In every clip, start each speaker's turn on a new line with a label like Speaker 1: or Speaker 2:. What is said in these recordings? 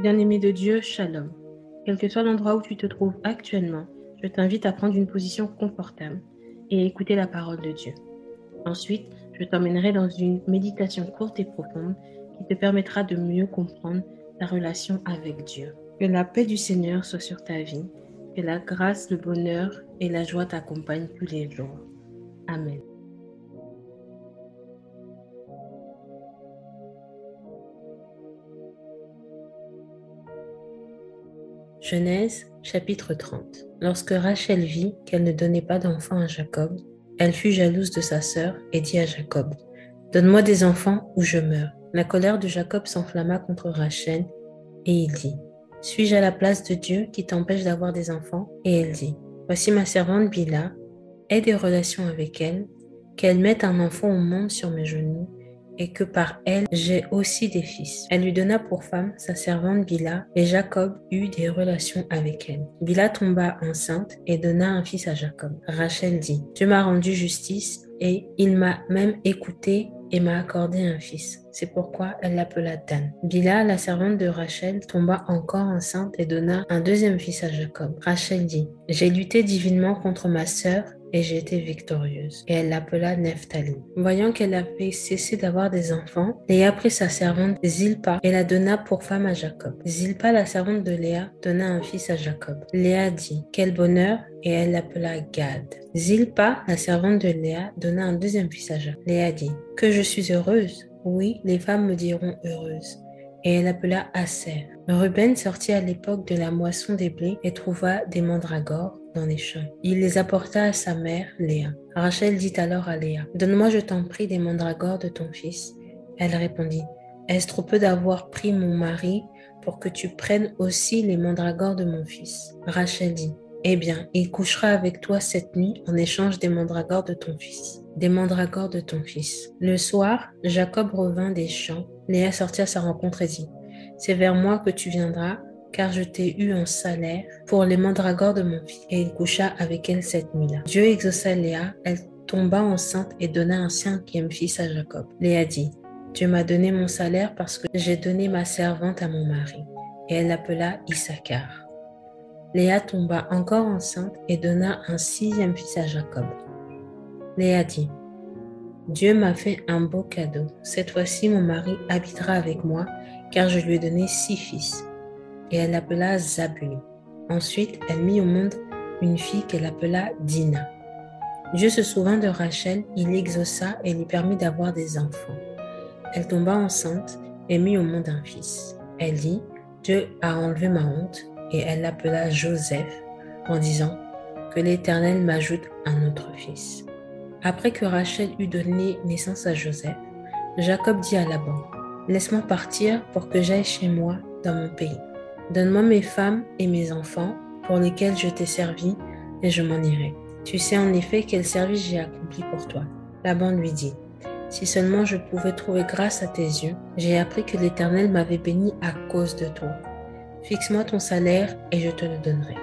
Speaker 1: Bien-aimé de Dieu, shalom. Quel que soit l'endroit où tu te trouves actuellement, je t'invite à prendre une position confortable et écouter la parole de Dieu. Ensuite, je t'emmènerai dans une méditation courte et profonde qui te permettra de mieux comprendre ta relation avec Dieu. Que la paix du Seigneur soit sur ta vie, que la grâce, le bonheur et la joie t'accompagnent tous les jours. Amen. Genèse chapitre 30 Lorsque Rachel vit qu'elle ne donnait pas d'enfant à Jacob, elle fut jalouse de sa sœur et dit à Jacob, Donne-moi des enfants ou je meurs. La colère de Jacob s'enflamma contre Rachel et il dit, Suis-je à la place de Dieu qui t'empêche d'avoir des enfants? Et elle dit, Voici ma servante Bila, aie des relations avec elle, qu'elle mette un enfant au monde sur mes genoux et que par elle j'ai aussi des fils. Elle lui donna pour femme sa servante Bila, et Jacob eut des relations avec elle. Bila tomba enceinte et donna un fils à Jacob. Rachel dit, Dieu m'a rendu justice et il m'a même écouté et m'a accordé un fils. C'est pourquoi elle l'appela Dan. Bila, la servante de Rachel, tomba encore enceinte et donna un deuxième fils à Jacob. Rachel dit, J'ai lutté divinement contre ma sœur et été victorieuse. Et elle l'appela Nephtali. Voyant qu'elle avait cessé d'avoir des enfants, Léa prit sa servante Zilpa et la donna pour femme à Jacob. Zilpa, la servante de Léa, donna un fils à Jacob. Léa dit, quel bonheur, et elle l'appela Gad. Zilpa, la servante de Léa, donna un deuxième fils à Jacob. Léa dit, que je suis heureuse. Oui, les femmes me diront heureuse et elle appela Aser. Ruben sortit à l'époque de la moisson des blés et trouva des mandragores dans les champs. Il les apporta à sa mère, Léa. Rachel dit alors à Léa, Donne-moi, je t'en prie, des mandragores de ton fils. Elle répondit, Est-ce trop peu d'avoir pris mon mari pour que tu prennes aussi les mandragores de mon fils? Rachel dit, eh bien, il couchera avec toi cette nuit en échange des mandragores de ton fils. Des mandragores de ton fils. Le soir, Jacob revint des champs. Léa sortit à sa rencontre et dit, C'est vers moi que tu viendras, car je t'ai eu en salaire pour les mandragores de mon fils. Et il coucha avec elle cette nuit-là. Dieu exauça Léa, elle tomba enceinte et donna un cinquième fils à Jacob. Léa dit, Dieu m'a donné mon salaire parce que j'ai donné ma servante à mon mari. Et elle l'appela Issachar. Léa tomba encore enceinte et donna un sixième fils à Jacob. Léa dit, Dieu m'a fait un beau cadeau. Cette fois-ci, mon mari habitera avec moi, car je lui ai donné six fils. Et elle l'appela Zabulon. Ensuite, elle mit au monde une fille qu'elle appela Dina. Dieu se souvint de Rachel, il l'exauça et lui permit d'avoir des enfants. Elle tomba enceinte et mit au monde un fils. Elle dit, Dieu a enlevé ma honte et elle l'appela Joseph en disant que l'Éternel m'ajoute un autre fils. Après que Rachel eut donné naissance à Joseph, Jacob dit à Laban, Laisse-moi partir pour que j'aille chez moi dans mon pays. Donne-moi mes femmes et mes enfants pour lesquels je t'ai servi et je m'en irai. Tu sais en effet quel service j'ai accompli pour toi. Laban lui dit, Si seulement je pouvais trouver grâce à tes yeux, j'ai appris que l'Éternel m'avait béni à cause de toi. Fixe-moi ton salaire et je te le donnerai.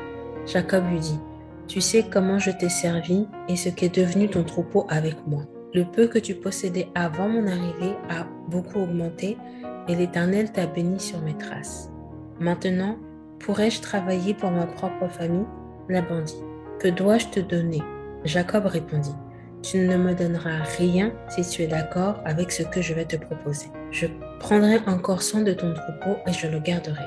Speaker 1: Jacob lui dit, Tu sais comment je t'ai servi et ce qu'est devenu ton troupeau avec moi. Le peu que tu possédais avant mon arrivée a beaucoup augmenté et l'Éternel t'a béni sur mes traces. Maintenant, pourrais-je travailler pour ma propre famille? Laban dit, Que dois-je te donner? Jacob répondit, Tu ne me donneras rien si tu es d'accord avec ce que je vais te proposer. Je prendrai encore soin de ton troupeau et je le garderai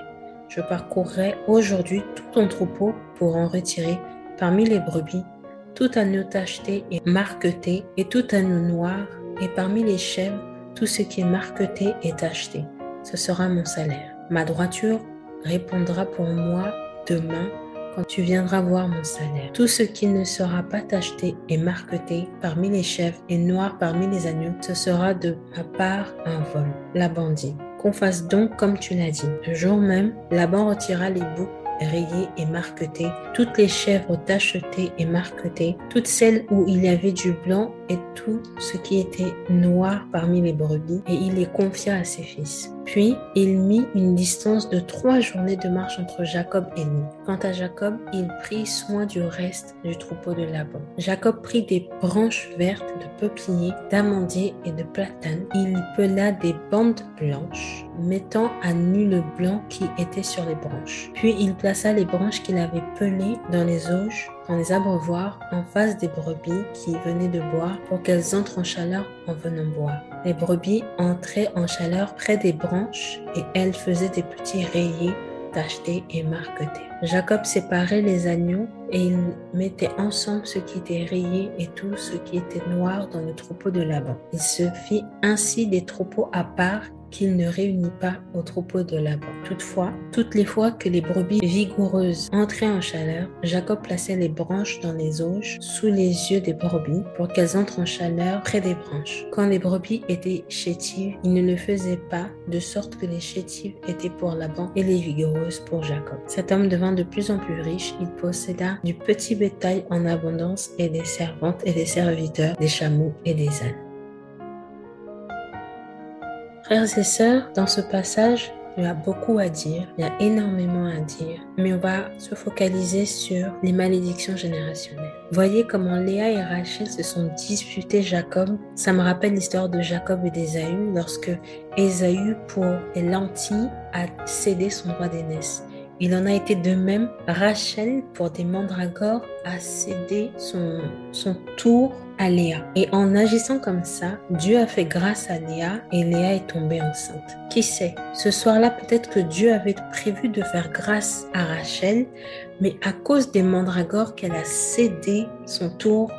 Speaker 1: je parcourrai aujourd'hui tout ton troupeau pour en retirer parmi les brebis tout agneau tacheté et marqueté et tout agneau noir, et parmi les chèvres tout ce qui est marqueté et tacheté. Ce sera mon salaire. Ma droiture répondra pour moi demain quand tu viendras voir mon salaire. Tout ce qui ne sera pas tacheté et marqueté parmi les chèvres et noir parmi les agneaux, ce sera de ma part un vol. La bandit qu'on fasse donc comme tu l'as dit. Le jour même, Laban retira les boucs rayés et marquetés, toutes les chèvres tachetées et marquetées, toutes celles où il y avait du blanc et tout ce qui était noir parmi les brebis, et il les confia à ses fils. Puis il mit une distance de trois journées de marche entre Jacob et lui. Quant à Jacob, il prit soin du reste du troupeau de Laban. Jacob prit des branches vertes de peuplier, d'amandier et de platane. Il pela des bandes blanches, mettant à nu le blanc qui était sur les branches. Puis il plaça les branches qu'il avait pelées dans les auges dans les abreuvoirs en face des brebis qui venaient de boire pour qu'elles entrent en chaleur en venant boire. Les brebis entraient en chaleur près des branches et elles faisaient des petits rayés tachetés et marquetés. Jacob séparait les agneaux et il mettait ensemble ce qui était rayé et tout ce qui était noir dans le troupeau de Laban. Il se fit ainsi des troupeaux à part qu'il ne réunit pas au troupeau de Laban. Toutefois, toutes les fois que les brebis vigoureuses entraient en chaleur, Jacob plaçait les branches dans les auges sous les yeux des brebis pour qu'elles entrent en chaleur près des branches. Quand les brebis étaient chétives, il ne le faisait pas de sorte que les chétives étaient pour Laban et les vigoureuses pour Jacob. Cet homme devint de plus en plus riche, il posséda du petit bétail en abondance et des servantes et des serviteurs, des chameaux et des ânes. Frères et sœurs, dans ce passage, il y a beaucoup à dire, il y a énormément à dire, mais on va se focaliser sur les malédictions générationnelles. Voyez comment Léa et Rachel se sont disputés Jacob. Ça me rappelle l'histoire de Jacob et d'Ésaü lorsque Ésaü, pour les lentilles, a cédé son droit d'aînesse. Il en a été de même. Rachel, pour des mandragores, a cédé son, son tour à Léa. Et en agissant comme ça, Dieu a fait grâce à Léa et Léa est tombée enceinte. Qui sait? Ce soir-là, peut-être que Dieu avait prévu de faire grâce à Rachel, mais à cause des mandragores qu'elle a cédé son tour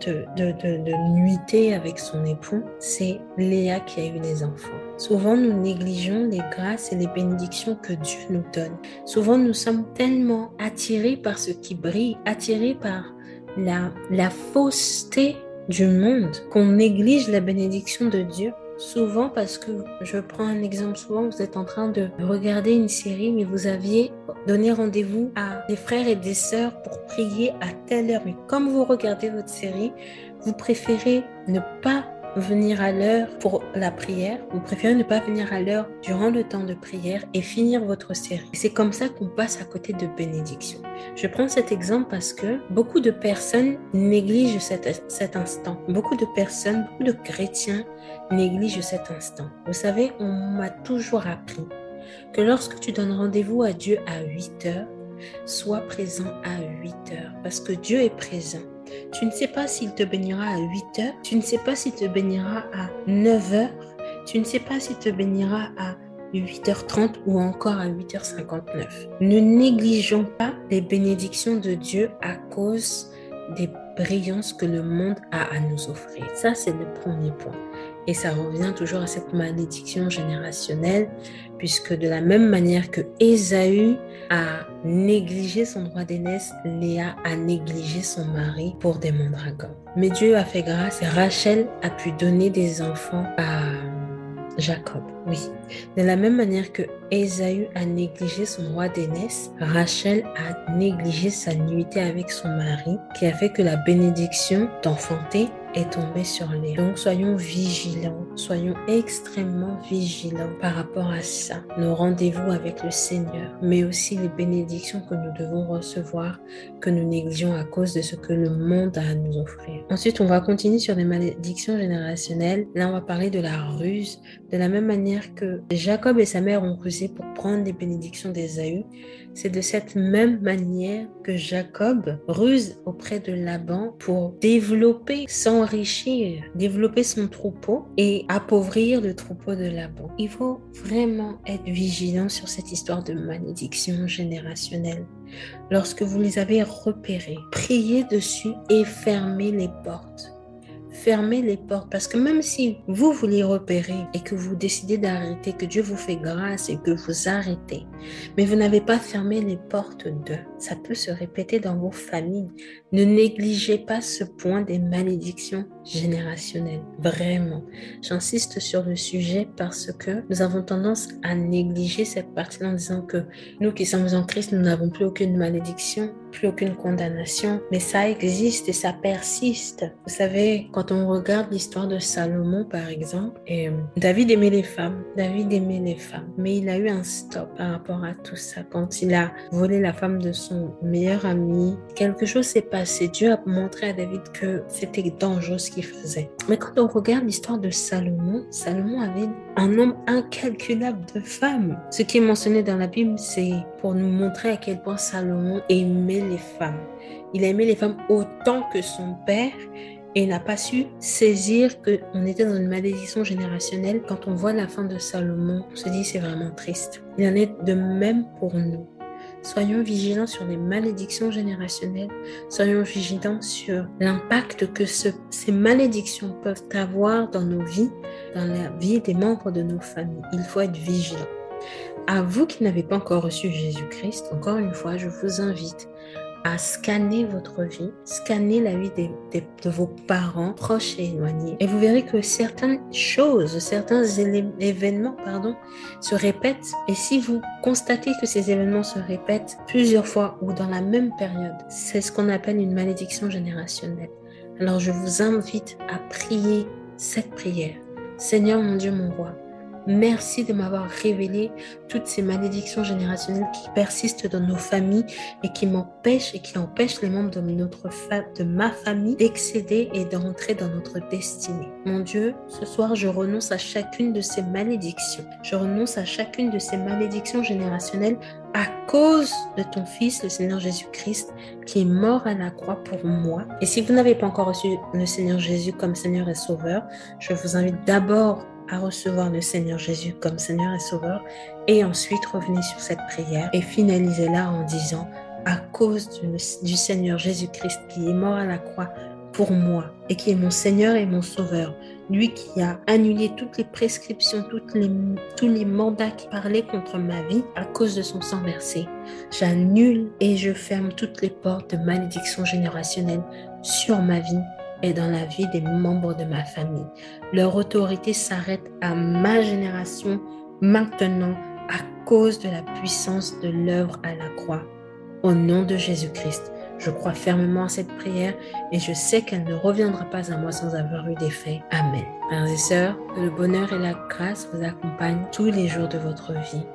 Speaker 1: de, de, nuiter avec son époux, c'est Léa qui a eu les enfants. Souvent, nous négligeons les grâces et les bénédictions que Dieu nous donne. Souvent, nous sommes tellement attirés par ce qui brille, attirés par la fausseté du monde qu'on néglige la bénédiction de Dieu. Souvent parce que, je prends un exemple, souvent vous êtes en train de regarder une série, mais vous aviez donné rendez-vous à des frères et des sœurs pour prier à telle heure. Mais comme vous regardez votre série, vous préférez ne pas venir à l'heure pour la prière, vous préférez ne pas venir à l'heure durant le temps de prière et finir votre série. C'est comme ça qu'on passe à côté de bénédiction. Je prends cet exemple parce que beaucoup de personnes négligent cet, cet instant. Beaucoup de personnes, beaucoup de chrétiens négligent cet instant. Vous savez, on m'a toujours appris que lorsque tu donnes rendez-vous à Dieu à 8 heures, sois présent à 8 heures parce que Dieu est présent. Tu ne sais pas s'il te bénira à 8 heures, tu ne sais pas s'il te bénira à 9 heures, tu ne sais pas s'il te bénira à 8h30 ou encore à 8h59. Ne négligeons pas les bénédictions de Dieu à cause des brillances que le monde a à nous offrir. Ça, c'est le premier point. Et ça revient toujours à cette malédiction générationnelle, puisque de la même manière que Ésaü a négligé son droit d'aînesse, Léa a négligé son mari pour des mandragores. Mais Dieu a fait grâce et Rachel a pu donner des enfants à Jacob. Oui. De la même manière que Ésaü a négligé son droit d'aînesse, Rachel a négligé sa nuitée avec son mari, qui a fait que la bénédiction d'enfanter est tombée sur les. Donc soyons vigilants, soyons extrêmement vigilants par rapport à ça. Nos rendez-vous avec le Seigneur, mais aussi les bénédictions que nous devons recevoir, que nous négligeons à cause de ce que le monde a à nous offrir. Ensuite, on va continuer sur les malédictions générationnelles. Là, on va parler de la ruse, de la même manière que Jacob et sa mère ont rusé pour prendre les bénédictions d'Ésaü. C'est de cette même manière que Jacob ruse auprès de Laban pour développer, s'enrichir, développer son troupeau et appauvrir le troupeau de Laban. Il faut vraiment être vigilant sur cette histoire de malédiction générationnelle. Lorsque vous les avez repérés, priez dessus et fermez les portes fermez les portes parce que même si vous voulez repérer et que vous décidez d'arrêter, que Dieu vous fait grâce et que vous arrêtez, mais vous n'avez pas fermé les portes d'eux, ça peut se répéter dans vos familles. Ne négligez pas ce point des malédictions générationnelles. Vraiment, j'insiste sur le sujet parce que nous avons tendance à négliger cette partie en disant que nous qui sommes en Christ, nous n'avons plus aucune malédiction plus aucune condamnation, mais ça existe et ça persiste. Vous savez, quand on regarde l'histoire de Salomon, par exemple, et euh, David aimait les femmes, David aimait les femmes, mais il a eu un stop par rapport à tout ça. Quand il a volé la femme de son meilleur ami, quelque chose s'est passé. Dieu a montré à David que c'était dangereux ce qu'il faisait. Mais quand on regarde l'histoire de Salomon, Salomon avait un nombre incalculable de femmes. Ce qui est mentionné dans la Bible, c'est pour nous montrer à quel point Salomon aimait les femmes. Il aimait les femmes autant que son père et n'a pas su saisir qu'on était dans une malédiction générationnelle. Quand on voit la fin de Salomon, on se dit c'est vraiment triste. Il en est de même pour nous. Soyons vigilants sur les malédictions générationnelles. Soyons vigilants sur l'impact que ces malédictions peuvent avoir dans nos vies, dans la vie des membres de nos familles. Il faut être vigilant. À vous qui n'avez pas encore reçu Jésus-Christ, encore une fois, je vous invite à scanner votre vie, scanner la vie de vos parents, proches et éloignés. Et vous verrez que certaines choses, certains événements, pardon, se répètent. Et si vous constatez que ces événements se répètent plusieurs fois ou dans la même période, c'est ce qu'on appelle une malédiction générationnelle. Alors je vous invite à prier cette prière. Seigneur mon Dieu, mon roi, Merci de m'avoir révélé toutes ces malédictions générationnelles qui persistent dans nos familles et qui m'empêchent et qui empêchent les membres de, notre de ma famille d'excéder et d'entrer dans notre destinée. Mon Dieu, ce soir, je renonce à chacune de ces malédictions. Je renonce à chacune de ces malédictions générationnelles à cause de ton Fils, le Seigneur Jésus-Christ, qui est mort à la croix pour moi. Et si vous n'avez pas encore reçu le Seigneur Jésus comme Seigneur et Sauveur, je vous invite d'abord à recevoir le Seigneur Jésus comme Seigneur et Sauveur et ensuite revenez sur cette prière et finalisez-la en disant à cause du, Seigneur Jésus-Christ qui est mort à la croix pour moi et qui est mon Seigneur et mon Sauveur, lui qui a annulé toutes les prescriptions, toutes tous les mandats qui parlaient contre ma vie à cause de son sang versé. J'annule et je ferme toutes les portes de malédiction générationnelle sur ma vie et dans la vie des membres de ma famille. Leur autorité s'arrête à ma génération maintenant à cause de la puissance de l'œuvre à la croix. Au nom de Jésus-Christ, je crois fermement à cette prière et je sais qu'elle ne reviendra pas à moi sans avoir eu d'effet. Amen. Frères et sœurs, que le bonheur et la grâce vous accompagnent tous les jours de votre vie.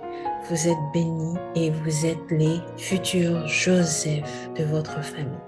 Speaker 1: Vous êtes bénis et vous êtes les futurs Joseph de votre famille.